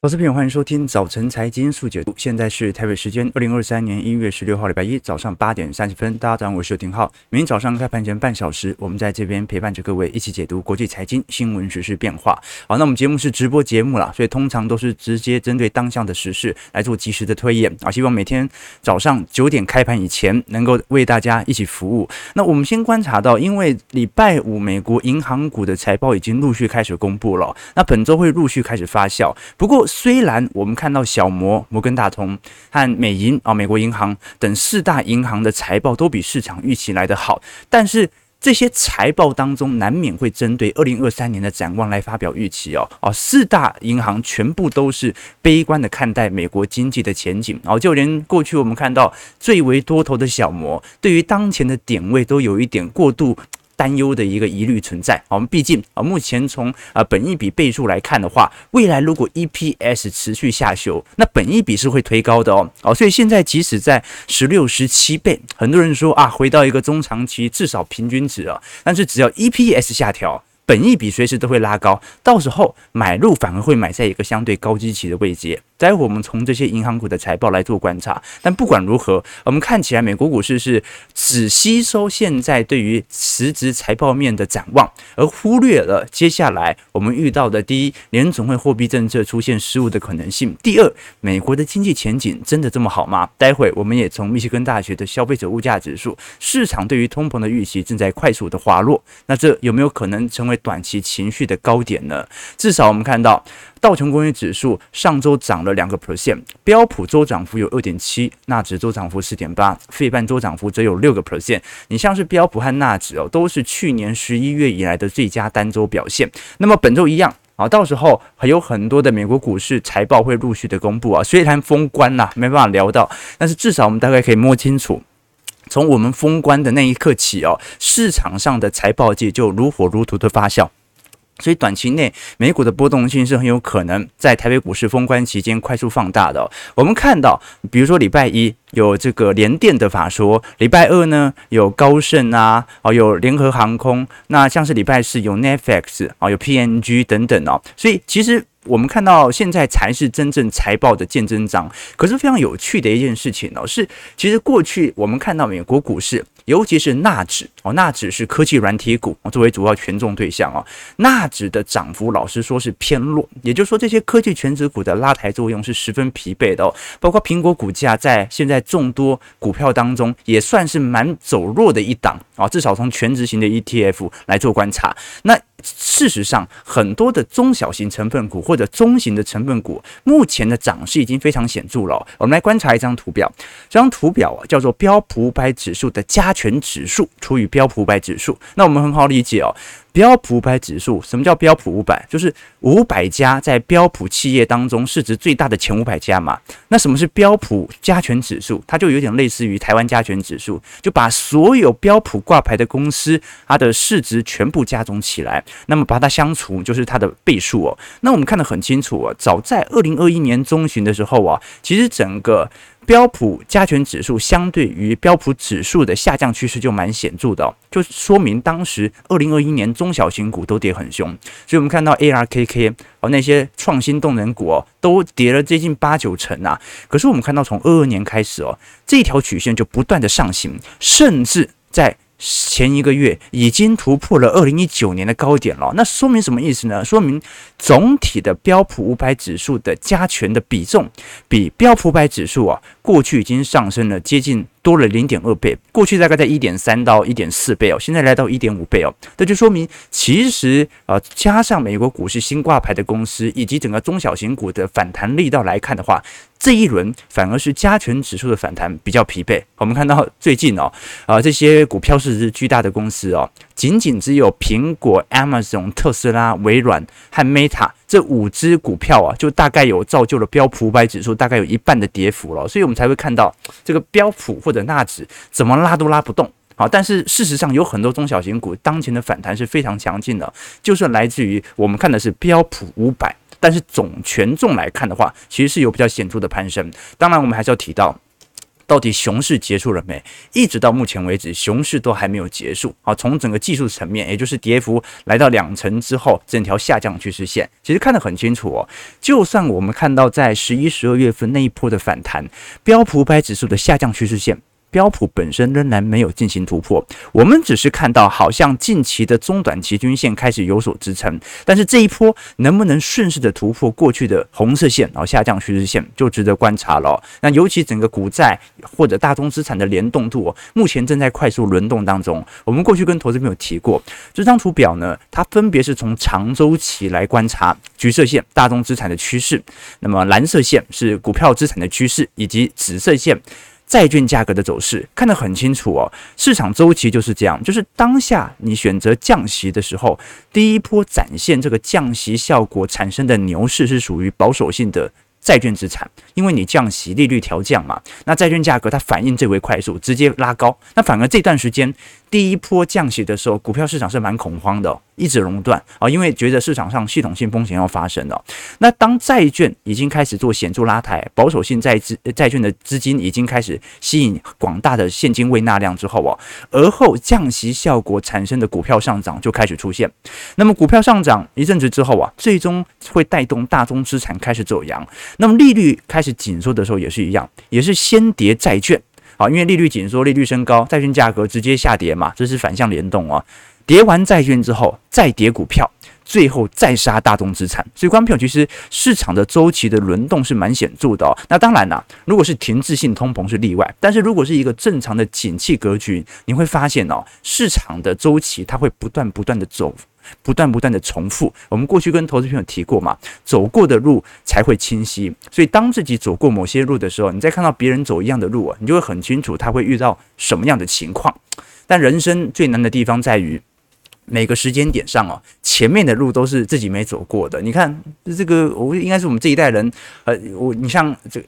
投资朋友，欢迎收听早晨财经速解读。现在是台北时间二零二三年一月十六号礼拜一早上八点三十分。大家早上好，我是丁浩。明天早上开盘前半小时，我们在这边陪伴着各位一起解读国际财经新闻、时事变化。好，那我们节目是直播节目啦，所以通常都是直接针对当下的时事来做及时的推演啊。希望每天早上九点开盘以前，能够为大家一起服务。那我们先观察到，因为礼拜五美国银行股的财报已经陆续开始公布了，那本周会陆续开始发酵。不过，虽然我们看到小摩、摩根大通和美银啊、美国银行等四大银行的财报都比市场预期来得好，但是这些财报当中难免会针对二零二三年的展望来发表预期哦。哦，四大银行全部都是悲观的看待美国经济的前景，哦，就连过去我们看到最为多头的小摩，对于当前的点位都有一点过度。担忧的一个疑虑存在。我们毕竟啊，目前从啊本一笔倍数来看的话，未来如果 EPS 持续下修，那本一笔是会推高的哦。哦，所以现在即使在十六、十七倍，很多人说啊，回到一个中长期至少平均值啊，但是只要 EPS 下调。本一比随时都会拉高，到时候买入反而会买在一个相对高基期的位阶。待会我们从这些银行股的财报来做观察。但不管如何，我们看起来美国股市是只吸收现在对于实质财报面的展望，而忽略了接下来我们遇到的第一，联总会货币政策出现失误的可能性；第二，美国的经济前景真的这么好吗？待会我们也从密歇根大学的消费者物价指数，市场对于通膨的预期正在快速的滑落，那这有没有可能成为？短期情绪的高点呢？至少我们看到道琼工业指数上周涨了两个 percent，标普周涨幅有二点七，纳指周涨幅四点八，费半周涨幅则有六个 percent。你像是标普和纳指哦，都是去年十一月以来的最佳单周表现。那么本周一样啊，到时候还有很多的美国股市财报会陆续的公布啊。虽然封关呐没办法聊到，但是至少我们大概可以摸清楚。从我们封关的那一刻起哦，市场上的财报界就如火如荼的发酵，所以短期内美股的波动性是很有可能在台北股市封关期间快速放大的。我们看到，比如说礼拜一有这个联电的法说，礼拜二呢有高盛啊，哦有联合航空，那像是礼拜四有 Netflix 啊，有 PNG 等等哦，所以其实。我们看到现在才是真正财报的见真章。可是非常有趣的一件事情哦，是其实过去我们看到美国股市，尤其是纳指哦，纳指是科技软体股作为主要权重对象哦，纳指的涨幅老实说是偏弱，也就是说这些科技全值股的拉抬作用是十分疲惫的哦。包括苹果股价在现在众多股票当中也算是蛮走弱的一档啊，至少从全值型的 ETF 来做观察，那。事实上，很多的中小型成分股或者中型的成分股，目前的涨势已经非常显著了。我们来观察一张图表，这张图表叫做标普五百指数的加权指数除以标普五百指数。那我们很好理解哦。标普五百指数，什么叫标普五百？就是五百家在标普企业当中市值最大的前五百家嘛。那什么是标普加权指数？它就有点类似于台湾加权指数，就把所有标普挂牌的公司它的市值全部加总起来，那么把它相除就是它的倍数哦。那我们看得很清楚哦，早在二零二一年中旬的时候啊，其实整个。标普加权指数相对于标普指数的下降趋势就蛮显著的，就说明当时二零二一年中小型股都跌很凶，所以我们看到 ARKK 哦那些创新动能股哦都跌了接近八九成啊。可是我们看到从二二年开始哦，这条曲线就不断的上行，甚至在。前一个月已经突破了二零一九年的高点了，那说明什么意思呢？说明总体的标普五百指数的加权的比重比标普五百指数啊，过去已经上升了接近多了零点二倍，过去大概在一点三到一点四倍哦，现在来到一点五倍哦，这就说明其实啊，加上美国股市新挂牌的公司以及整个中小型股的反弹力道来看的话。这一轮反而是加权指数的反弹比较疲惫。我们看到最近哦，啊这些股票市值巨大的公司哦，仅仅只有苹果、Amazon、特斯拉、微软和 Meta 这五只股票啊，就大概有造就了标普五百指数大概有一半的跌幅了。所以我们才会看到这个标普或者纳指怎么拉都拉不动。好，但是事实上有很多中小型股当前的反弹是非常强劲的，就算来自于我们看的是标普五百。但是总权重来看的话，其实是有比较显著的攀升。当然，我们还是要提到，到底熊市结束了没？一直到目前为止，熊市都还没有结束。啊，从整个技术层面，也就是跌幅来到两成之后，整条下降趋势线其实看得很清楚哦。就算我们看到在十一、十二月份那一波的反弹，标普五百指数的下降趋势线。标普本身仍然没有进行突破，我们只是看到好像近期的中短期均线开始有所支撑，但是这一波能不能顺势的突破过去的红色线，然后下降趋势线就值得观察了。那尤其整个股债或者大宗资产的联动度，目前正在快速轮动当中。我们过去跟投资朋友提过，这张图表呢，它分别是从长周期来观察，橘色线大宗资产的趋势，那么蓝色线是股票资产的趋势，以及紫色线。债券价格的走势看得很清楚哦，市场周期就是这样，就是当下你选择降息的时候，第一波展现这个降息效果产生的牛市是属于保守性的。债券资产，因为你降息，利率调降嘛，那债券价格它反应最为快速，直接拉高。那反而这段时间第一波降息的时候，股票市场是蛮恐慌的，一直熔断啊，因为觉得市场上系统性风险要发生了。那当债券已经开始做显著拉抬，保守性债资债券的资金已经开始吸引广大的现金未纳量之后啊，而后降息效果产生的股票上涨就开始出现。那么股票上涨一阵子之后啊，最终会带动大宗资产开始走扬。那么利率开始紧缩的时候也是一样，也是先跌债券好，因为利率紧缩，利率升高，债券价格直接下跌嘛，这是反向联动啊。跌完债券之后，再跌股票，最后再杀大宗资产。所以，观众朋友，其实市场的周期的轮动是蛮显著的哦。那当然啦，如果是停滞性通膨是例外，但是如果是一个正常的景气格局，你会发现哦，市场的周期它会不断不断的走。不断不断的重复，我们过去跟投资朋友提过嘛，走过的路才会清晰。所以当自己走过某些路的时候，你再看到别人走一样的路啊，你就会很清楚他会遇到什么样的情况。但人生最难的地方在于，每个时间点上哦，前面的路都是自己没走过的。你看这个，我应该是我们这一代人，呃，我你像这。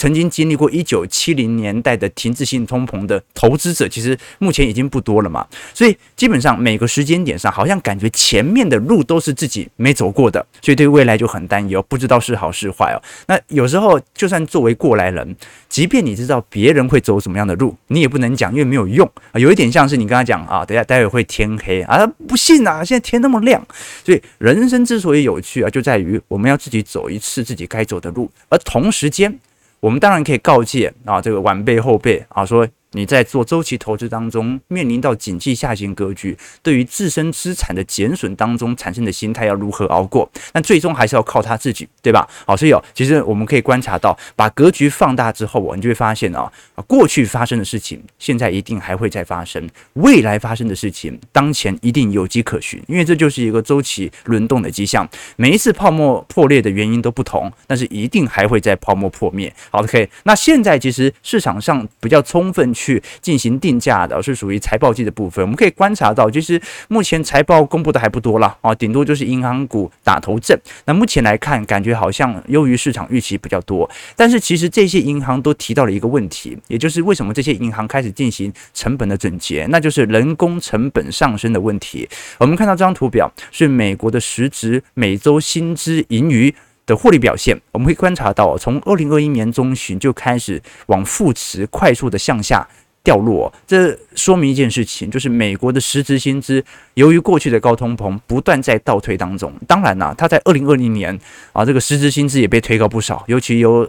曾经经历过一九七零年代的停滞性通膨的投资者，其实目前已经不多了嘛。所以基本上每个时间点上，好像感觉前面的路都是自己没走过的，所以对未来就很担忧，不知道是好是坏哦。那有时候就算作为过来人，即便你知道别人会走什么样的路，你也不能讲，因为没有用啊。有一点像是你跟他讲啊，等下待会会天黑啊，不信啊，现在天那么亮。所以人生之所以有趣啊，就在于我们要自己走一次自己该走的路，而同时间。我们当然可以告诫啊，这个晚辈后辈啊，说。你在做周期投资当中，面临到景气下行格局，对于自身资产的减损当中产生的心态要如何熬过？那最终还是要靠他自己，对吧？好，所以哦，其实我们可以观察到，把格局放大之后，你就会发现啊，过去发生的事情，现在一定还会再发生；未来发生的事情，当前一定有迹可循，因为这就是一个周期轮动的迹象。每一次泡沫破裂的原因都不同，但是一定还会在泡沫破灭。好，OK，那现在其实市场上比较充分。去进行定价的是属于财报季的部分，我们可以观察到，其实目前财报公布的还不多了啊，顶多就是银行股打头阵。那目前来看，感觉好像优于市场预期比较多。但是其实这些银行都提到了一个问题，也就是为什么这些银行开始进行成本的整洁，那就是人工成本上升的问题。我们看到这张图表是美国的实质每周薪资盈余的获利表现，我们会观察到，从二零二一年中旬就开始往负值快速的向下掉落。这说明一件事情，就是美国的实质薪资由于过去的高通膨不断在倒退当中。当然啦，它在二零二零年啊，这个实质薪资也被推高不少，尤其由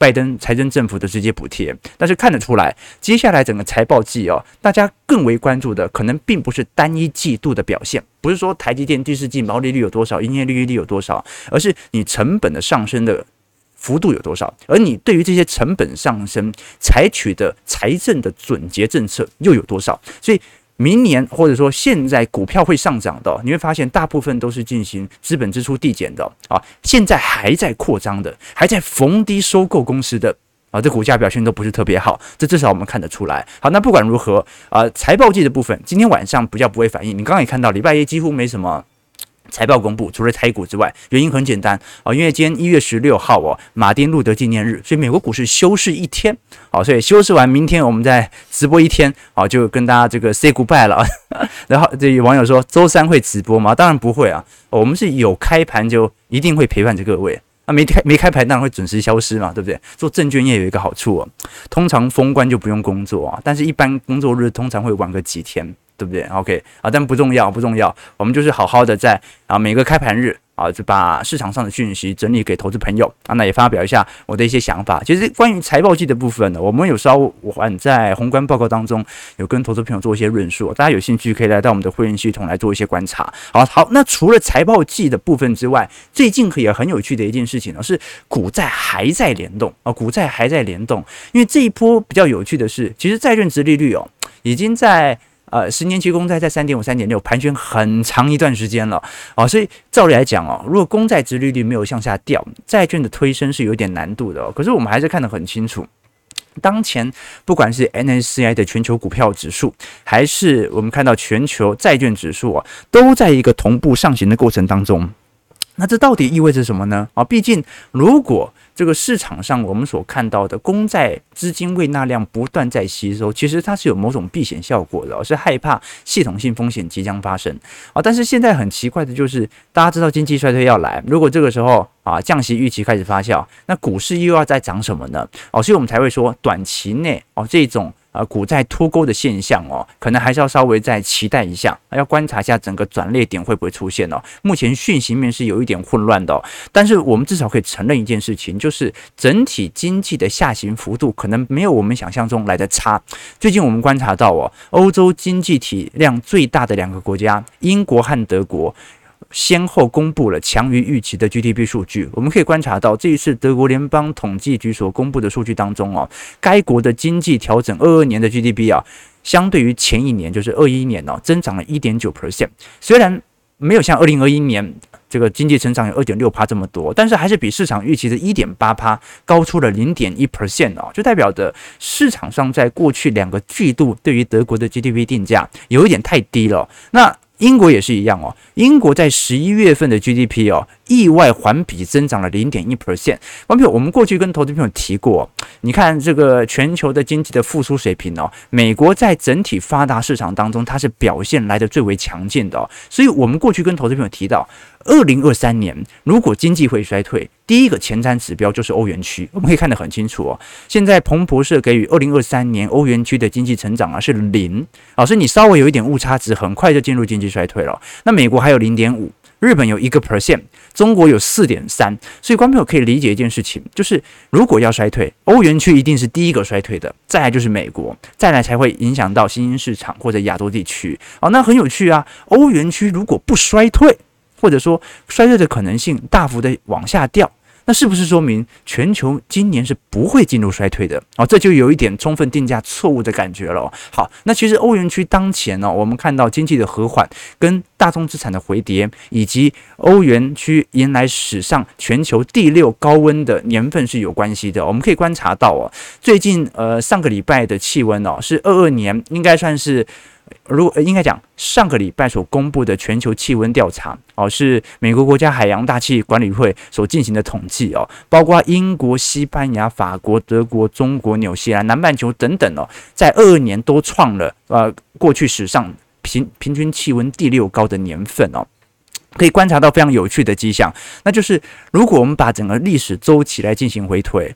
拜登财政政府的直接补贴，但是看得出来，接下来整个财报季哦，大家更为关注的可能并不是单一季度的表现，不是说台积电第四季毛利率有多少，营业利率有多少，而是你成本的上升的幅度有多少，而你对于这些成本上升采取的财政的准节政策又有多少，所以。明年或者说现在股票会上涨的，你会发现大部分都是进行资本支出递减的啊，现在还在扩张的，还在逢低收购公司的啊，这股价表现都不是特别好，这至少我们看得出来。好，那不管如何啊，财报季的部分今天晚上比较不会反应，你刚刚也看到礼拜一几乎没什么。财报公布，除了台股之外，原因很简单啊，因为今天一月十六号哦，马丁路德纪念日，所以美国股市休市一天，好，所以休市完，明天我们再直播一天，好，就跟大家这个 say goodbye 了。然后这有网友说，周三会直播吗？当然不会啊，我们是有开盘就一定会陪伴着各位。那没开没开盘当然会准时消失嘛，对不对？做证券业有一个好处哦，通常封关就不用工作啊，但是一般工作日通常会晚个几天，对不对？OK 啊，但不重要不重要，我们就是好好的在啊每个开盘日。啊，就把市场上的讯息整理给投资朋友啊，那也发表一下我的一些想法。其实关于财报季的部分呢，我们有稍晚在宏观报告当中有跟投资朋友做一些论述，大家有兴趣可以来到我们的会员系统来做一些观察。好好，那除了财报季的部分之外，最近也很有趣的一件事情呢，是股债还在联动啊，股债还在联动，因为这一波比较有趣的是，其实债券殖利率哦，已经在。呃，十年期公债在三点五、三点六盘旋很长一段时间了哦，所以照理来讲哦，如果公债殖利率没有向下掉，债券的推升是有点难度的哦。可是我们还是看得很清楚，当前不管是 MSCI 的全球股票指数，还是我们看到全球债券指数啊，都在一个同步上行的过程当中。那这到底意味着什么呢？啊，毕竟如果这个市场上我们所看到的公债资金未纳量不断在吸收，其实它是有某种避险效果的，是害怕系统性风险即将发生啊。但是现在很奇怪的就是，大家知道经济衰退要来，如果这个时候啊降息预期开始发酵，那股市又要再涨什么呢？哦，所以我们才会说短期内哦这种。呃，股债脱钩的现象哦，可能还是要稍微再期待一下，要观察一下整个转捩点会不会出现哦。目前讯息面是有一点混乱的，但是我们至少可以承认一件事情，就是整体经济的下行幅度可能没有我们想象中来的差。最近我们观察到哦，欧洲经济体量最大的两个国家，英国和德国。先后公布了强于预期的 GDP 数据，我们可以观察到这一次德国联邦统计局所公布的数据当中哦，该国的经济调整二二年的 GDP 啊，相对于前一年就是二一年哦，增长了一点九 percent。虽然没有像二零二一年这个经济成长有二点六趴这么多，但是还是比市场预期的一点八趴高出了零点一 percent 哦，就代表着市场上在过去两个季度对于德国的 GDP 定价有一点太低了。那英国也是一样哦，英国在十一月份的 GDP 哦，意外环比增长了零点一 percent。朋友，我们过去跟投资朋友提过，你看这个全球的经济的复苏水平哦，美国在整体发达市场当中，它是表现来的最为强劲的哦。所以我们过去跟投资朋友提到，二零二三年如果经济会衰退，第一个前瞻指标就是欧元区，我们可以看得很清楚哦。现在彭博社给予二零二三年欧元区的经济成长啊是零，老师你稍微有一点误差值，很快就进入经济衰退了。那美国还有零点五，日本有一个 percent，中国有四点三。所以观众朋友可以理解一件事情，就是如果要衰退，欧元区一定是第一个衰退的，再来就是美国，再来才会影响到新兴市场或者亚洲地区。哦，那很有趣啊，欧元区如果不衰退，或者说衰退的可能性大幅的往下掉。那是不是说明全球今年是不会进入衰退的？哦，这就有一点充分定价错误的感觉了。好，那其实欧元区当前呢，我们看到经济的和缓，跟大宗资产的回跌，以及欧元区迎来史上全球第六高温的年份是有关系的。我们可以观察到哦，最近呃上个礼拜的气温哦是二二年，应该算是。如果应该讲，上个礼拜所公布的全球气温调查哦，是美国国家海洋大气管理会所进行的统计哦，包括英国、西班牙、法国、德国、中国、纽西兰、南半球等等哦，在二二年都创了呃过去史上平平均气温第六高的年份哦，可以观察到非常有趣的迹象，那就是如果我们把整个历史周期来进行回推。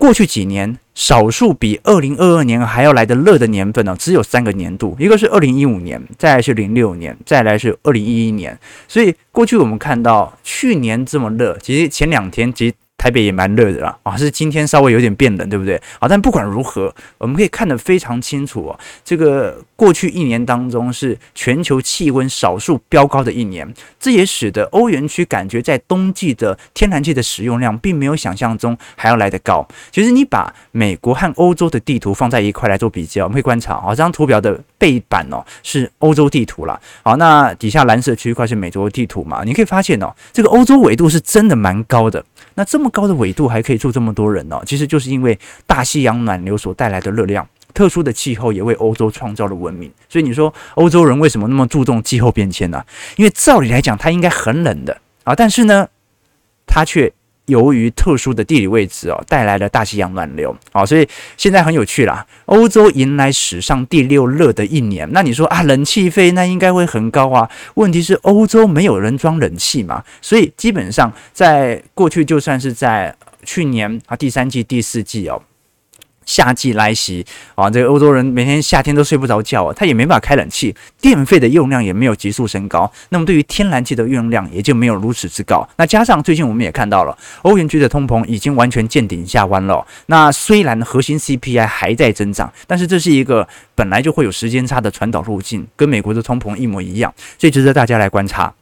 过去几年，少数比二零二二年还要来的热的年份呢，只有三个年度，一个是二零一五年，再来是零六年，再来是二零一一年。所以过去我们看到去年这么热，其实前两天其实。台北也蛮热的啦，啊，是今天稍微有点变冷，对不对？啊，但不管如何，我们可以看得非常清楚哦。这个过去一年当中是全球气温少数飙高的一年，这也使得欧元区感觉在冬季的天然气的使用量并没有想象中还要来得高。其实你把美国和欧洲的地图放在一块来做比较，我们会观察啊，这张图表的背板哦是欧洲地图啦。好，那底下蓝色区块是美洲地图嘛？你可以发现哦，这个欧洲纬度是真的蛮高的。那这么高的纬度还可以住这么多人呢？其实就是因为大西洋暖流所带来的热量，特殊的气候也为欧洲创造了文明。所以你说欧洲人为什么那么注重气候变迁呢？因为照理来讲，它应该很冷的啊，但是呢，它却由于特殊的地理位置哦，带来了大西洋暖流哦，所以现在很有趣啦。欧洲迎来史上第六热的一年，那你说啊，冷气费那应该会很高啊？问题是欧洲没有人装冷气嘛，所以基本上在过去，就算是在去年啊第三季、第四季哦。夏季来袭啊，这个欧洲人每天夏天都睡不着觉啊，他也没办法开冷气，电费的用量也没有急速升高，那么对于天然气的用量也就没有如此之高。那加上最近我们也看到了，欧元区的通膨已经完全见顶下弯了。那虽然核心 CPI 还在增长，但是这是一个本来就会有时间差的传导路径，跟美国的通膨一模一样，所以值得大家来观察。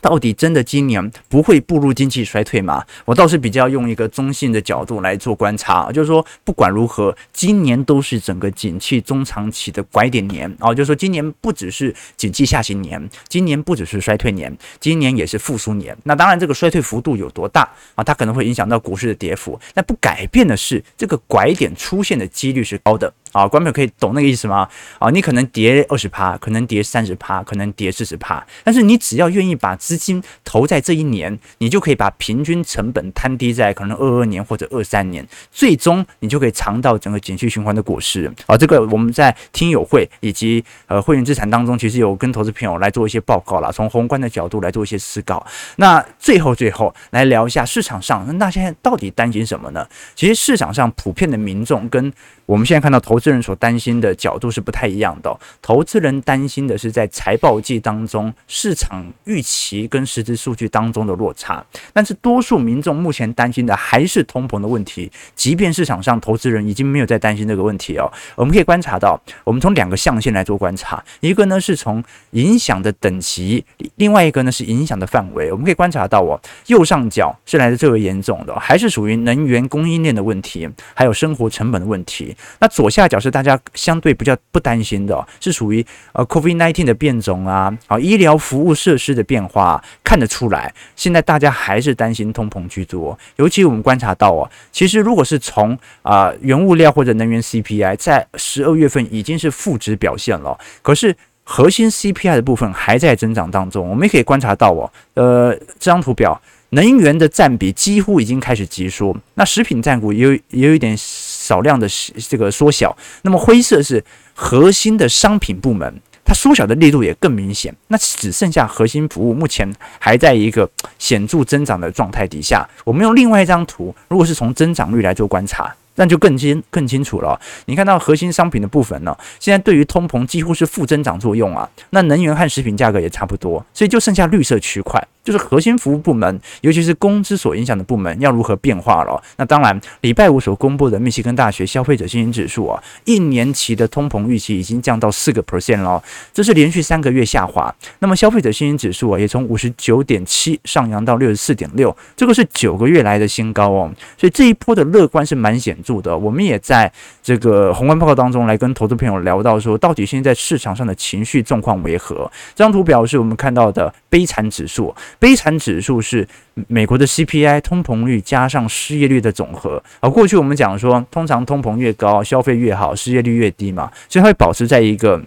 到底真的今年不会步入经济衰退吗？我倒是比较用一个中性的角度来做观察，就是说不管如何，今年都是整个景气中长期的拐点年啊，就是说今年不只是景气下行年，今年不只是衰退年，今年也是复苏年。那当然，这个衰退幅度有多大啊？它可能会影响到股市的跌幅。但不改变的是，这个拐点出现的几率是高的。啊，观众可以懂那个意思吗？啊，你可能跌二十趴，可能跌三十趴，可能跌四十趴，但是你只要愿意把资金投在这一年，你就可以把平均成本摊低在可能二二年或者二三年，最终你就可以尝到整个景气循环的果实。啊，这个我们在听友会以及呃会员资产当中，其实有跟投资朋友来做一些报告啦，从宏观的角度来做一些思考。那最后最后来聊一下市场上，那现在到底担心什么呢？其实市场上普遍的民众跟我们现在看到投资资人所担心的角度是不太一样的。投资人担心的是在财报季当中市场预期跟实质数据当中的落差，但是多数民众目前担心的还是通膨的问题。即便市场上投资人已经没有在担心这个问题哦，我们可以观察到，我们从两个象限来做观察，一个呢是从影响的等级，另外一个呢是影响的范围。我们可以观察到哦，右上角是来的最为严重的，还是属于能源供应链的问题，还有生活成本的问题。那左下角表示大家相对比较不担心的，是属于呃 COVID-19 的变种啊，啊医疗服务设施的变化，看得出来，现在大家还是担心通膨居多。尤其我们观察到哦，其实如果是从啊原物料或者能源 CPI 在十二月份已经是负值表现了，可是核心 CPI 的部分还在增长当中。我们也可以观察到哦，呃这张图表，能源的占比几乎已经开始急缩，那食品占股也有也有一点。少量的这个缩小，那么灰色是核心的商品部门，它缩小的力度也更明显。那只剩下核心服务，目前还在一个显著增长的状态底下。我们用另外一张图，如果是从增长率来做观察，那就更清更清楚了。你看到核心商品的部分呢，现在对于通膨几乎是负增长作用啊。那能源和食品价格也差不多，所以就剩下绿色区块。就是核心服务部门，尤其是工资所影响的部门，要如何变化了？那当然，礼拜五所公布的密西根大学消费者信心指数啊，一年期的通膨预期已经降到四个 percent 了，这是连续三个月下滑。那么消费者信心指数啊，也从五十九点七上扬到六十四点六，这个是九个月来的新高哦。所以这一波的乐观是蛮显著的。我们也在这个宏观报告当中来跟投资朋友聊到说，到底现在市场上的情绪状况为何？这张图表是我们看到的悲惨指数。悲惨指数是美国的 CPI 通膨率加上失业率的总和。而过去我们讲说，通常通膨越高，消费越好，失业率越低嘛，所以它会保持在一个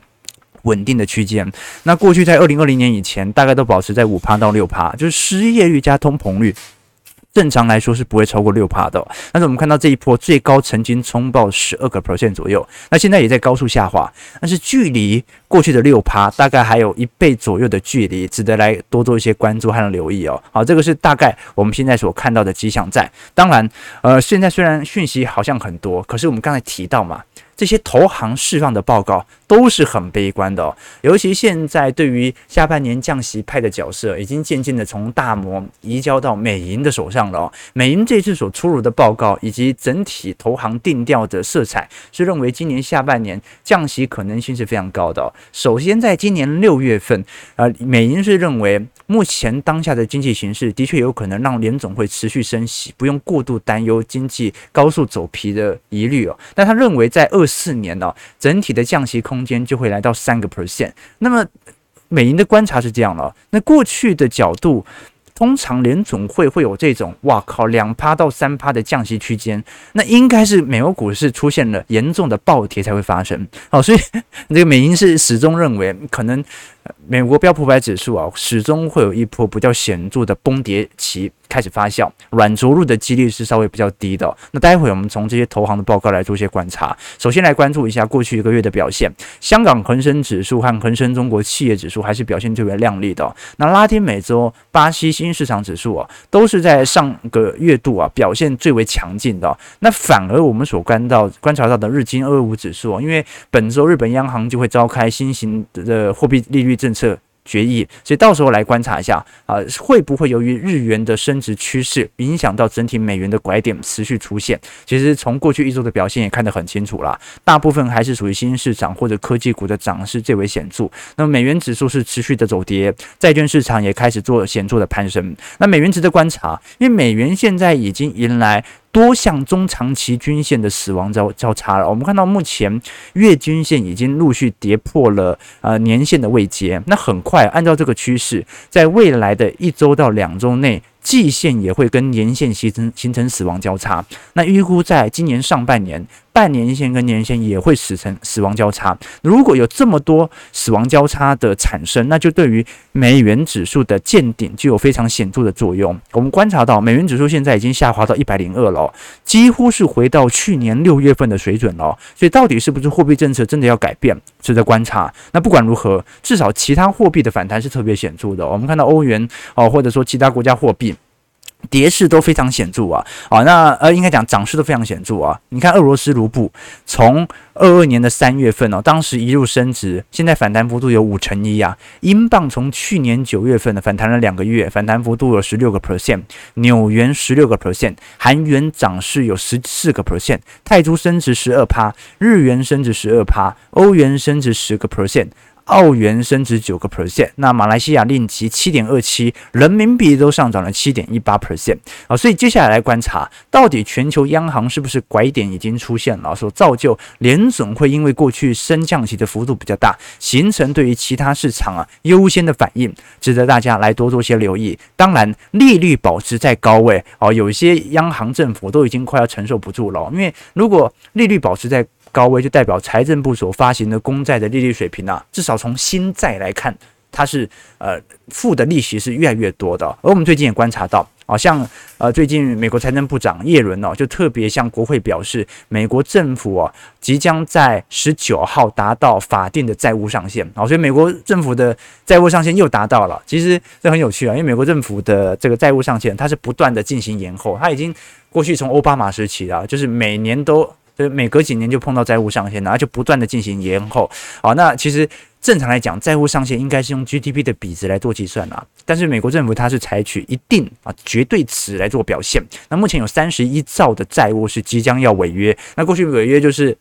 稳定的区间。那过去在二零二零年以前，大概都保持在五趴到六趴，就是失业率加通膨率。正常来说是不会超过六趴的，但是我们看到这一波最高曾经冲爆十二个 percent 左右，那现在也在高速下滑，但是距离过去的六趴大概还有一倍左右的距离，值得来多做一些关注和留意哦。好，这个是大概我们现在所看到的迹象在。当然，呃，现在虽然讯息好像很多，可是我们刚才提到嘛。这些投行释放的报告都是很悲观的，尤其现在对于下半年降息派的角色，已经渐渐的从大摩移交到美银的手上了。美银这次所出炉的报告以及整体投行定调的色彩，是认为今年下半年降息可能性是非常高的。首先，在今年六月份，呃，美银是认为目前当下的经济形势的确有可能让联总会持续升息，不用过度担忧经济高速走皮的疑虑哦。但他认为在二四年呢，整体的降息空间就会来到三个 percent。那么，美银的观察是这样了。那过去的角度，通常联总会会有这种哇靠两趴到三趴的降息区间，那应该是美国股市出现了严重的暴跌才会发生。好，所以 这个美银是始终认为可能。美国标普百指数啊，始终会有一波比较显著的崩跌期开始发酵，软着陆的几率是稍微比较低的。那待会我们从这些投行的报告来做一些观察。首先来关注一下过去一个月的表现，香港恒生指数和恒生中国企业指数还是表现最为亮丽的。那拉丁美洲、巴西新兴市场指数啊，都是在上个月度啊表现最为强劲的。那反而我们所观到观察到的日经二二五指数，因为本周日本央行就会召开新型的货币利率政策决议，所以到时候来观察一下啊，会不会由于日元的升值趋势影响到整体美元的拐点持续出现？其实从过去一周的表现也看得很清楚了，大部分还是属于新兴市场或者科技股的涨势最为显著。那么美元指数是持续的走跌，债券市场也开始做显著的攀升。那美元值得观察，因为美元现在已经迎来。多项中长期均线的死亡交交叉了，我们看到目前月均线已经陆续跌破了呃年线的位阶，那很快按照这个趋势，在未来的一周到两周内。季线也会跟年线形成形成死亡交叉，那预估在今年上半年，半年线跟年线也会死成死亡交叉。如果有这么多死亡交叉的产生，那就对于美元指数的见顶就有非常显著的作用。我们观察到，美元指数现在已经下滑到一百零二了，几乎是回到去年六月份的水准了。所以，到底是不是货币政策真的要改变，值得观察。那不管如何，至少其他货币的反弹是特别显著的。我们看到欧元哦，或者说其他国家货币。跌势都非常显著啊！啊，那呃，应该讲涨势都非常显著啊！你看俄罗斯卢布从二二年的三月份哦，当时一路升值，现在反弹幅度有五成一啊。英镑从去年九月份的反弹了两个月，反弹幅度有十六个 percent，纽元十六个 percent，韩元涨势有十四个 percent，泰铢升值十二趴，日元升值十二趴，欧元升值十个 percent。澳元升值九个 percent，那马来西亚令吉七点二七，人民币都上涨了七点一八 percent 啊，所以接下来来观察，到底全球央行是不是拐点已经出现了，所造就联总会因为过去升降息的幅度比较大，形成对于其他市场啊优先的反应，值得大家来多做些留意。当然，利率保持在高位哦，有一些央行政府都已经快要承受不住了，因为如果利率保持在高位就代表财政部所发行的公债的利率水平啊，至少从新债来看，它是呃付的利息是越来越多的。而我们最近也观察到，好像呃最近美国财政部长叶伦哦，就特别向国会表示，美国政府哦即将在十九号达到法定的债务上限。好，所以美国政府的债务上限又达到了。其实这很有趣啊，因为美国政府的这个债务上限，它是不断的进行延后，它已经过去从奥巴马时期啊，就是每年都。所以每隔几年就碰到债务上限，然后就不断的进行延后。好，那其实正常来讲，债务上限应该是用 GDP 的比值来做计算啦。但是美国政府它是采取一定啊绝对值来做表现。那目前有三十一兆的债务是即将要违约。那过去违约就是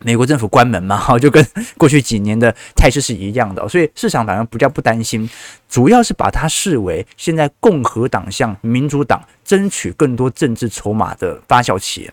美国政府关门嘛，哈，就跟过去几年的态势是一样的。所以市场反而不叫不担心，主要是把它视为现在共和党向民主党争取更多政治筹码的发酵期。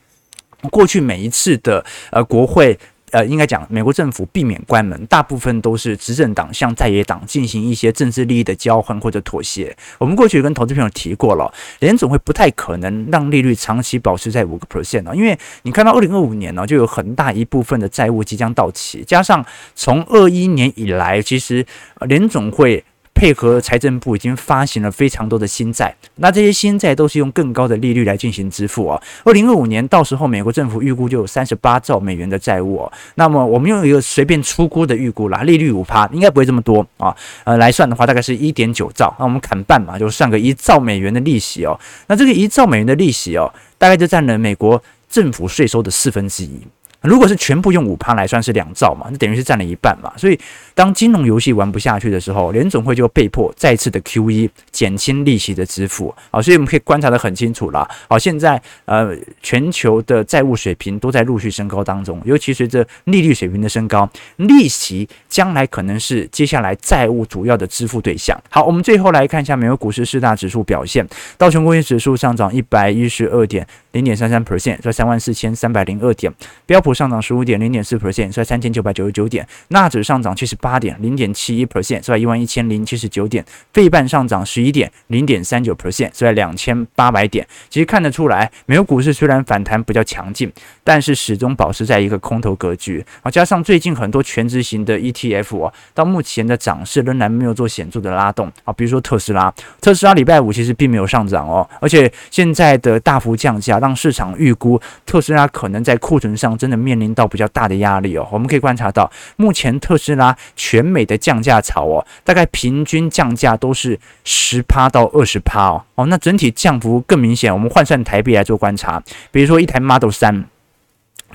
过去每一次的呃国会呃应该讲美国政府避免关门，大部分都是执政党向在野党进行一些政治利益的交换或者妥协。我们过去跟投资朋友提过了，联总会不太可能让利率长期保持在五个 percent，因为你看到二零二五年呢，就有很大一部分的债务即将到期，加上从二一年以来，其实联总会。配合财政部已经发行了非常多的新债，那这些新债都是用更高的利率来进行支付啊。二零二五年到时候，美国政府预估就有三十八兆美元的债务哦。那么我们用一个随便出估的预估啦，利率五趴，应该不会这么多啊。呃，来算的话，大概是一点九兆。那我们砍半嘛，就算个一兆美元的利息哦。那这个一兆美元的利息哦，大概就占了美国政府税收的四分之一。如果是全部用五趴来算是两兆嘛，那等于是占了一半嘛。所以当金融游戏玩不下去的时候，联总会就被迫再次的 QE 减轻利息的支付啊。所以我们可以观察得很清楚了。好，现在呃全球的债务水平都在陆续升高当中，尤其随着利率水平的升高，利息将来可能是接下来债务主要的支付对象。好，我们最后来看一下美国股市四大指数表现，道琼工业指数上涨一百一十二点。零点三三 percent，在三万四千三百零二点；标普上涨十五点，零点四 percent，在三千九百九十九点；纳指上涨七十八点，零点七一 percent，在一万一千零七十九点；费半上涨十一点，零点三九 percent，在两千八百点。其实看得出来，美国股市虽然反弹比较强劲，但是始终保持在一个空头格局啊。加上最近很多权值型的 ETF 啊，到目前的涨势仍然没有做显著的拉动啊。比如说特斯拉，特斯拉礼拜五其实并没有上涨哦，而且现在的大幅降价，让市场预估特斯拉可能在库存上真的面临到比较大的压力哦。我们可以观察到，目前特斯拉全美的降价潮哦，大概平均降价都是十趴到二十趴哦。哦，那整体降幅更明显。我们换算台币来做观察，比如说一台 Model 3，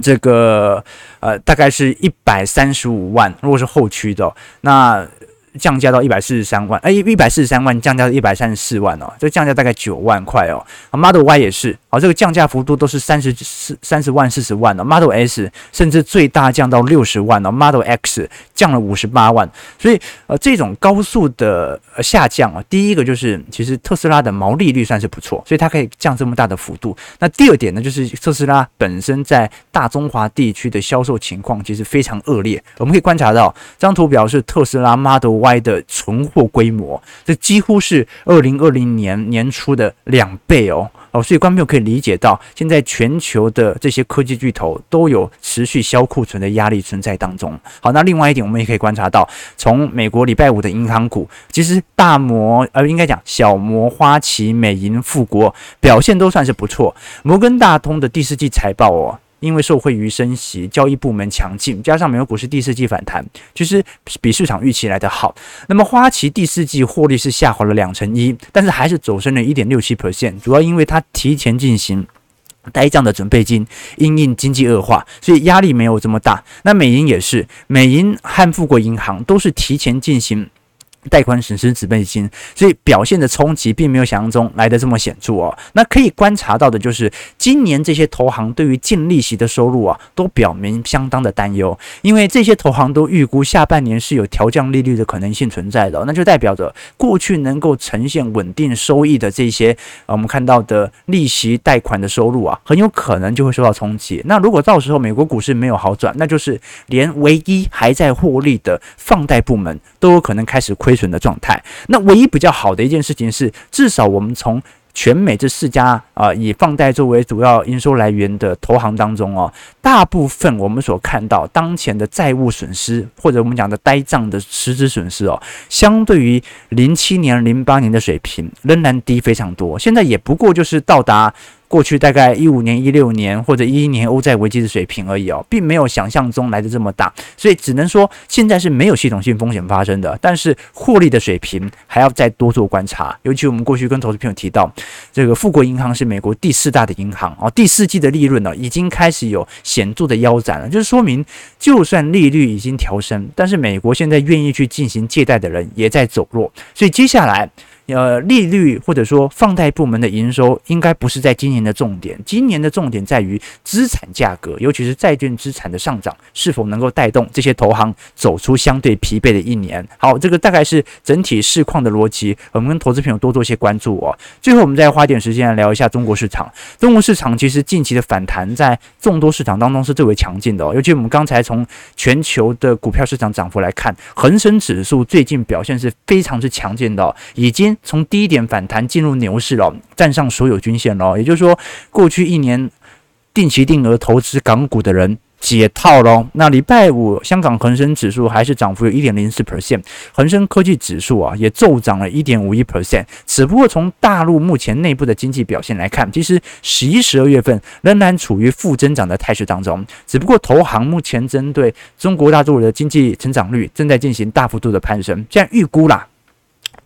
这个呃大概是一百三十五万，如果是后驱的，那。降价到一百四十三万，哎，一百四十三万降价到一百三十四万哦，这降价大概九万块哦。Model Y 也是，哦，这个降价幅度都是三十四三十万四十万哦。Model S 甚至最大降到六十万哦，Model X 降了五十八万。所以呃，这种高速的下降啊，第一个就是其实特斯拉的毛利率算是不错，所以它可以降这么大的幅度。那第二点呢，就是特斯拉本身在大中华地区的销售情况其实非常恶劣。我们可以观察到这张图表是特斯拉 Model Y Y 的存货规模，这几乎是二零二零年年初的两倍哦哦，所以观众可以理解到，现在全球的这些科技巨头都有持续销库存的压力存在当中。好，那另外一点，我们也可以观察到，从美国礼拜五的银行股，其实大摩呃，应该讲小摩、花旗、美银、富国表现都算是不错。摩根大通的第四季财报哦。因为受惠于升息，交易部门强劲，加上美国股市第四季反弹，其实比市场预期来得好。那么花旗第四季获利是下滑了两成一，但是还是走升了一点六七 percent，主要因为它提前进行呆账的准备金，因应经济恶化，所以压力没有这么大。那美银也是，美银和富国银行都是提前进行。贷款损失准备金，所以表现的冲击并没有想象中来得这么显著哦。那可以观察到的就是，今年这些投行对于净利息的收入啊，都表明相当的担忧，因为这些投行都预估下半年是有调降利率的可能性存在的，那就代表着过去能够呈现稳定收益的这些，我们看到的利息贷款的收入啊，很有可能就会受到冲击。那如果到时候美国股市没有好转，那就是连唯一还在获利的放贷部门都有可能开始亏损的状态，那唯一比较好的一件事情是，至少我们从全美这四家啊、以放贷作为主要营收来源的投行当中哦，大部分我们所看到当前的债务损失或者我们讲的呆账的实质损失哦，相对于零七年、零八年的水平仍然低非常多，现在也不过就是到达。过去大概一五年、一六年或者一一年欧债危机的水平而已哦，并没有想象中来的这么大，所以只能说现在是没有系统性风险发生的。但是获利的水平还要再多做观察。尤其我们过去跟投资朋友提到，这个富国银行是美国第四大的银行哦，第四季的利润呢已经开始有显著的腰斩了，就是说明就算利率已经调升，但是美国现在愿意去进行借贷的人也在走弱，所以接下来。呃，利率或者说放贷部门的营收应该不是在今年的重点，今年的重点在于资产价格，尤其是债券资产的上涨是否能够带动这些投行走出相对疲惫的一年。好，这个大概是整体市况的逻辑，我们跟投资朋友多做一些关注哦。最后，我们再花点时间来聊一下中国市场。中国市场其实近期的反弹在众多市场当中是最为强劲的哦，尤其我们刚才从全球的股票市场涨幅来看，恒生指数最近表现是非常之强劲的哦，已经。从低点反弹进入牛市了，站上所有均线了，也就是说，过去一年定期定额投资港股的人解套喽。那礼拜五，香港恒生指数还是涨幅有一点零四 percent，恒生科技指数啊也骤涨了一点五一 percent。只不过从大陆目前内部的经济表现来看，其实十一、十二月份仍然处于负增长的态势当中。只不过投行目前针对中国大陆的经济成长率正在进行大幅度的攀升，现在预估啦。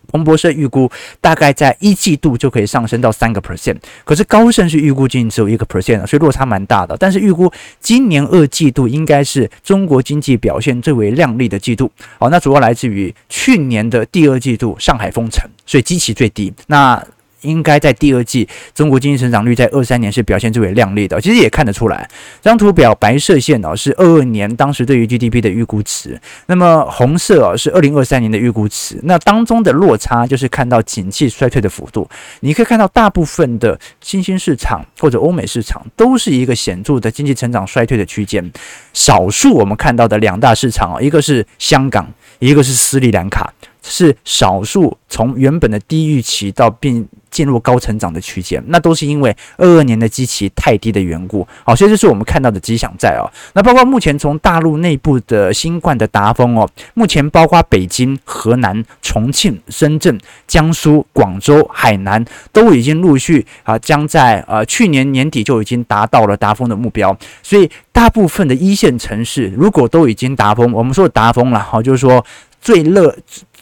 彭博社预估大概在一季度就可以上升到三个 percent，可是高盛是预估仅仅只有一个 percent，所以落差蛮大的。但是预估今年二季度应该是中国经济表现最为亮丽的季度。好，那主要来自于去年的第二季度上海封城，所以基期最低。那应该在第二季中国经济成长率在二三年是表现最为亮丽的。其实也看得出来，这张图表白色线哦是二二年当时对于 GDP 的预估值，那么红色哦是二零二三年的预估值。那当中的落差就是看到景气衰退的幅度。你可以看到大部分的新兴市场或者欧美市场都是一个显著的经济成长衰退的区间，少数我们看到的两大市场哦，一个是香港，一个是斯里兰卡。是少数从原本的低预期到并进入高成长的区间，那都是因为二二年的基期太低的缘故。好，所以这是我们看到的迹象在哦。那包括目前从大陆内部的新冠的达峰哦，目前包括北京、河南、重庆、深圳、江苏、广州、海南都已经陆续啊，将在呃去年年底就已经达到了达峰的目标。所以大部分的一线城市如果都已经达峰，我们说达峰了，好，就是说最热。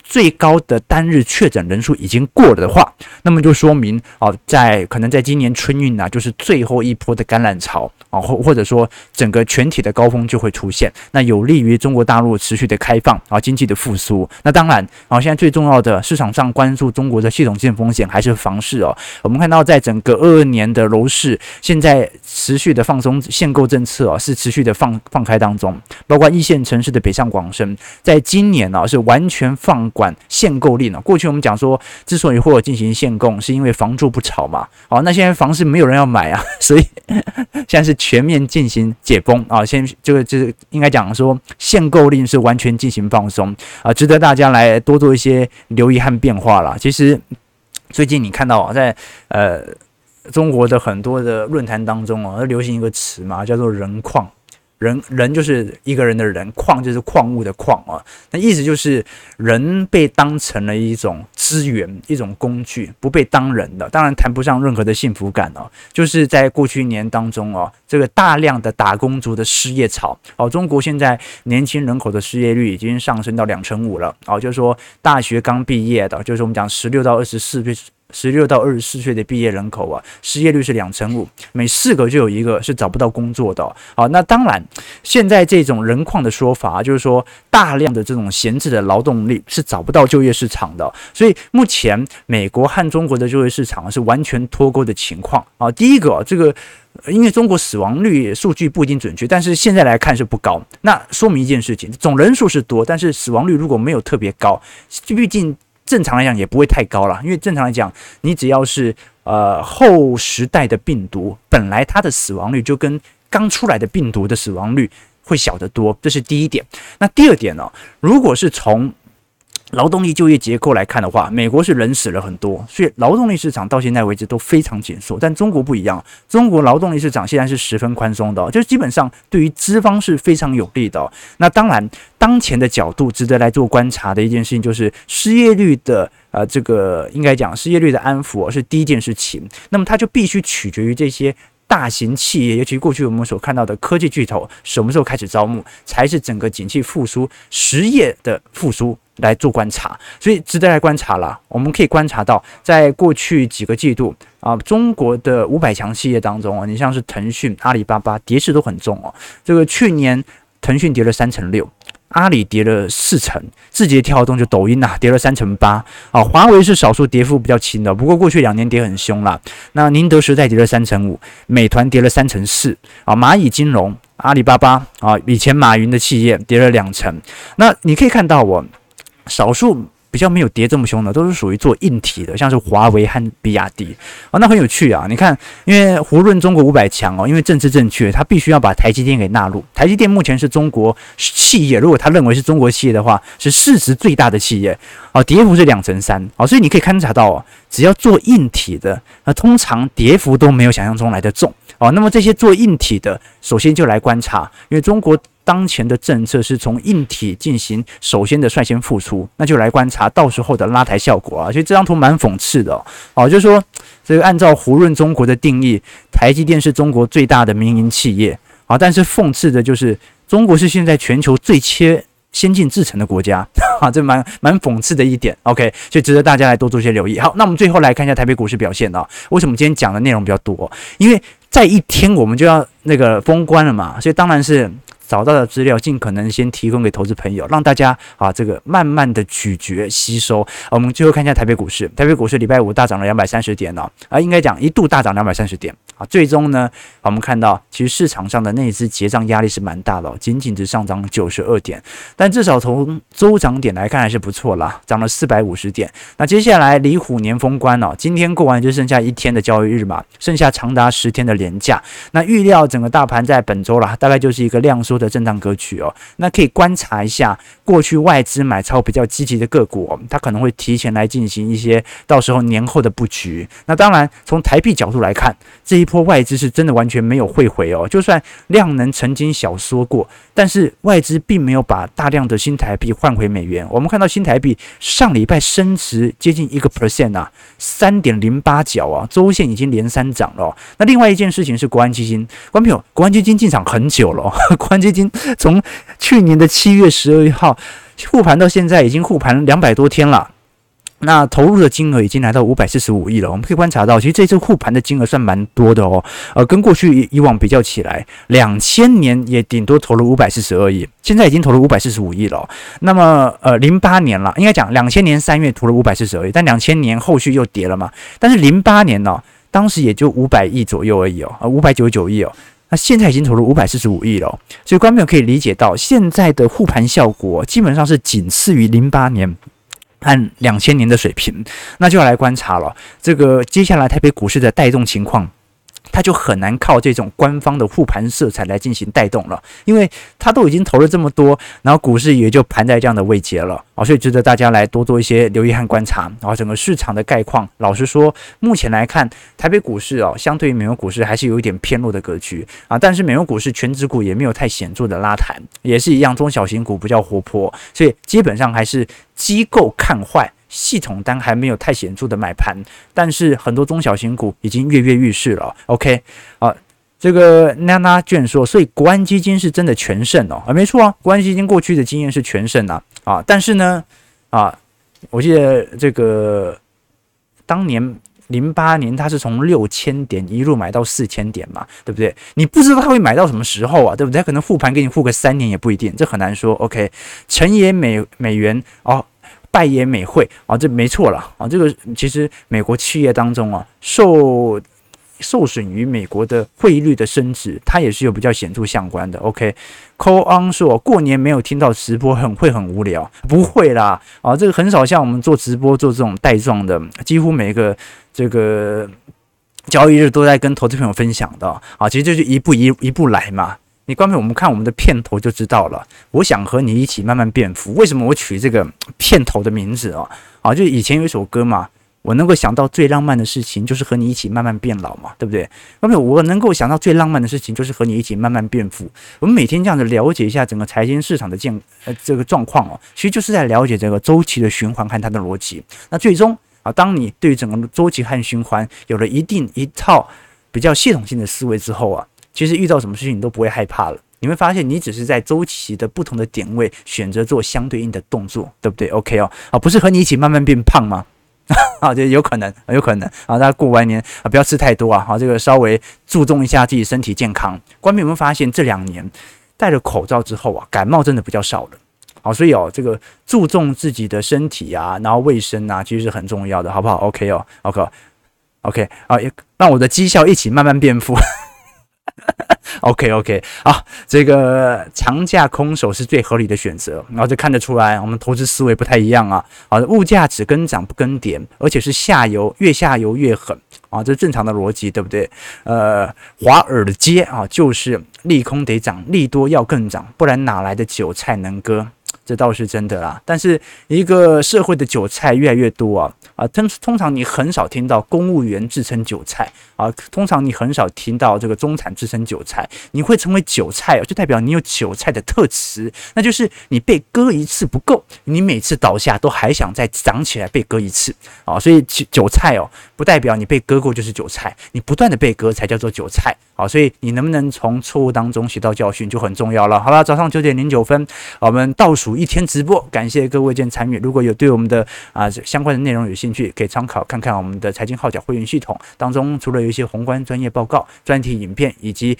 最高的单日确诊人数已经过了的话，那么就说明哦，在可能在今年春运啊，就是最后一波的感染潮啊，或或者说整个全体的高峰就会出现，那有利于中国大陆持续的开放啊，经济的复苏。那当然啊，现在最重要的市场上关注中国的系统性风险还是房市哦。我们看到，在整个二二年的楼市，现在持续的放松限购政策啊，是持续的放放开当中，包括一线城市的北上广深，在今年呢是完全放。管限购令呢？过去我们讲说，之所以会有进行限购，是因为房住不炒嘛。好，那现在房市没有人要买啊，所以 现在是全面进行解封啊。先这个就是应该讲说，限购令是完全进行放松啊，值得大家来多做一些留意和变化了。其实最近你看到啊，在呃中国的很多的论坛当中啊，流行一个词嘛，叫做“人矿”。人人就是一个人的人，矿就是矿物的矿啊。那意思就是人被当成了一种资源，一种工具，不被当人的，当然谈不上任何的幸福感哦。就是在过去一年当中哦，这个大量的打工族的失业潮哦，中国现在年轻人口的失业率已经上升到两成五了哦，就是说大学刚毕业的，就是我们讲十六到二十四岁。十六到二十四岁的毕业人口啊，失业率是两成五，每四个就有一个是找不到工作的。好，那当然，现在这种人矿的说法，就是说大量的这种闲置的劳动力是找不到就业市场的。所以目前美国和中国的就业市场是完全脱钩的情况啊。第一个，这个因为中国死亡率数据不一定准确，但是现在来看是不高，那说明一件事情，总人数是多，但是死亡率如果没有特别高，毕竟。正常来讲也不会太高了，因为正常来讲，你只要是呃后时代的病毒，本来它的死亡率就跟刚出来的病毒的死亡率会小得多，这是第一点。那第二点呢，如果是从劳动力就业结构来看的话，美国是人死了很多，所以劳动力市场到现在为止都非常紧缩。但中国不一样，中国劳动力市场现在是十分宽松的，就是基本上对于资方是非常有利的。那当然，当前的角度值得来做观察的一件事情，就是失业率的呃这个应该讲失业率的安抚是第一件事情。那么它就必须取决于这些大型企业，尤其过去我们所看到的科技巨头什么时候开始招募，才是整个景气复苏、实业的复苏。来做观察，所以值得来观察了。我们可以观察到，在过去几个季度啊，中国的五百强企业当中啊，你像是腾讯、阿里巴巴，跌势都很重哦。这个去年腾讯跌了三成六，阿里跌了四成，字节跳动就抖音呐、啊，跌了三成八啊。华为是少数跌幅比较轻的，不过过去两年跌很凶了。那宁德时代跌了三成五，美团跌了三成四啊，蚂蚁金融、阿里巴巴啊，以前马云的企业跌了两成。那你可以看到我。少数比较没有跌这么凶的，都是属于做硬体的，像是华为和比亚迪哦，那很有趣啊。你看，因为胡润中国五百强哦，因为政治正确，他必须要把台积电给纳入。台积电目前是中国企业，如果他认为是中国企业的话，是市值最大的企业哦，跌幅是两成三哦，所以你可以观察到哦，只要做硬体的，那通常跌幅都没有想象中来得重哦。那么这些做硬体的，首先就来观察，因为中国。当前的政策是从硬体进行首先的率先复出，那就来观察到时候的拉抬效果啊。所以这张图蛮讽刺的哦，哦，就是说这个按照胡润中国的定义，台积电是中国最大的民营企业啊，但是讽刺的就是中国是现在全球最缺先进制程的国家 啊，这蛮蛮讽刺的一点。OK，所以值得大家来多做些留意。好，那我们最后来看一下台北股市表现啊。为什么今天讲的内容比较多？因为再一天我们就要那个封关了嘛，所以当然是。找到的资料尽可能先提供给投资朋友，让大家啊这个慢慢的咀嚼吸收。我们最后看一下台北股市，台北股市礼拜五大涨了两百三十点哦，啊应该讲一度大涨两百三十点啊，最终呢，我们看到其实市场上的那支结账压力是蛮大的，仅仅只上涨九十二点，但至少从周涨点来看还是不错啦，涨了四百五十点。那接下来离虎年封关哦，今天过完就剩下一天的交易日嘛，剩下长达十天的连假，那预料整个大盘在本周啦，大概就是一个量缩的震荡格局哦。那可以观察一下过去外资买超比较积极的个股哦，它可能会提前来进行一些到时候年后的布局。那当然从台币角度来看，这一波外资是真的完全没有汇回哦，就算量能曾经小缩过，但是外资并没有把大量的新台币换回美元。我们看到新台币上礼拜升值接近一个 percent 啊，三点零八角啊，周线已经连三涨了。那另外一件事情是国安基金，观众朋友，国安基金进场很久了哦，国安基金从去年的七月十二号护盘到现在，已经护盘两百多天了。那投入的金额已经来到五百四十五亿了。我们可以观察到，其实这次护盘的金额算蛮多的哦。呃，跟过去以往比较起来，两千年也顶多投了五百四十二亿，现在已经投了五百四十五亿了。那么，呃，零八年了，应该讲两千年三月投了五百四十二亿，但两千年后续又跌了嘛。但是零八年呢，当时也就五百亿左右而已哦，呃，五百九十九亿哦。那现在已经投了五百四十五亿了，所以观众可以理解到，现在的护盘效果基本上是仅次于零八年。按两千年的水平，那就要来观察了。这个接下来台北股市的带动情况。它就很难靠这种官方的护盘色彩来进行带动了，因为它都已经投了这么多，然后股市也就盘在这样的位阶了啊，所以值得大家来多做一些留意和观察。然后整个市场的概况，老实说，目前来看，台北股市哦，相对于美国股市还是有一点偏弱的格局啊。但是美国股市全指股也没有太显著的拉抬，也是一样，中小型股比较活泼，所以基本上还是机构看坏。系统单还没有太显著的买盘，但是很多中小型股已经跃跃欲试了。OK，啊，这个娜娜卷说，所以国安基金是真的全胜哦，啊，没错啊，国安基金过去的经验是全胜啊，啊，但是呢，啊，我记得这个当年零八年它是从六千点一路买到四千点嘛，对不对？你不知道它会买到什么时候啊，对不对？它可能复盘给你复个三年也不一定，这很难说。OK，成也美美元哦。拜耶美汇啊，这没错了啊。这个其实美国企业当中啊，受受损于美国的汇率的升值，它也是有比较显著相关的。OK，Call on 说过年没有听到直播很会很无聊，不会啦啊，这个很少像我们做直播做这种带状的，几乎每个这个交易日都在跟投资朋友分享的啊。其实就是一步一一步来嘛。你关闭我们看我们的片头就知道了。我想和你一起慢慢变富。为什么我取这个片头的名字啊？啊，就以前有一首歌嘛，我能够想到最浪漫的事情就是和你一起慢慢变老嘛，对不对？光凭我能够想到最浪漫的事情就是和你一起慢慢变富。我们每天这样子了解一下整个财经市场的健呃这个状况哦，其实就是在了解这个周期的循环和它的逻辑。那最终啊，当你对整个周期和循环有了一定一套比较系统性的思维之后啊。其实遇到什么事情你都不会害怕了，你会发现你只是在周期的不同的点位选择做相对应的动作，对不对？OK 哦，啊，不是和你一起慢慢变胖吗？啊，就有可能，有可能啊，大家过完年啊不要吃太多啊，好，这个稍微注重一下自己身体健康。观众有没有发现这两年戴了口罩之后啊，感冒真的比较少了？好，所以哦，这个注重自己的身体啊，然后卫生啊，其实是很重要的，好不好？OK 哦，OK，OK，啊，让我的绩效一起慢慢变富。OK OK，好，这个长假空手是最合理的选择，然后就看得出来，我们投资思维不太一样啊。好，物价只跟涨不跟跌，而且是下游越下游越狠啊，这是正常的逻辑，对不对？呃，华尔街啊，就是利空得涨，利多要更涨，不然哪来的韭菜能割？这倒是真的啦。但是一个社会的韭菜越来越多啊。啊，通通常你很少听到公务员自称韭菜啊，通常你很少听到这个中产自称韭菜。你会成为韭菜哦，就代表你有韭菜的特质，那就是你被割一次不够，你每次倒下都还想再长起来被割一次啊。所以韭菜哦，不代表你被割过就是韭菜，你不断的被割才叫做韭菜啊。所以你能不能从错误当中学到教训就很重要了。好了，早上九点零九分，我们倒数一天直播，感谢各位见参与。如果有对我们的啊相关的内容有兴趣，可以参考看看我们的财经号角会员系统当中，除了有一些宏观专业报告、专题影片以及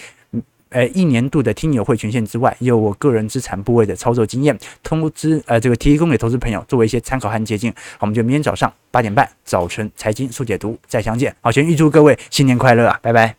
呃一年度的听友会权限之外，也有我个人资产部位的操作经验，通知呃这个提供给投资朋友作为一些参考和借鉴。我们就明天早上八点半早晨财经速解读再相见。好，先预祝各位新年快乐啊，拜拜。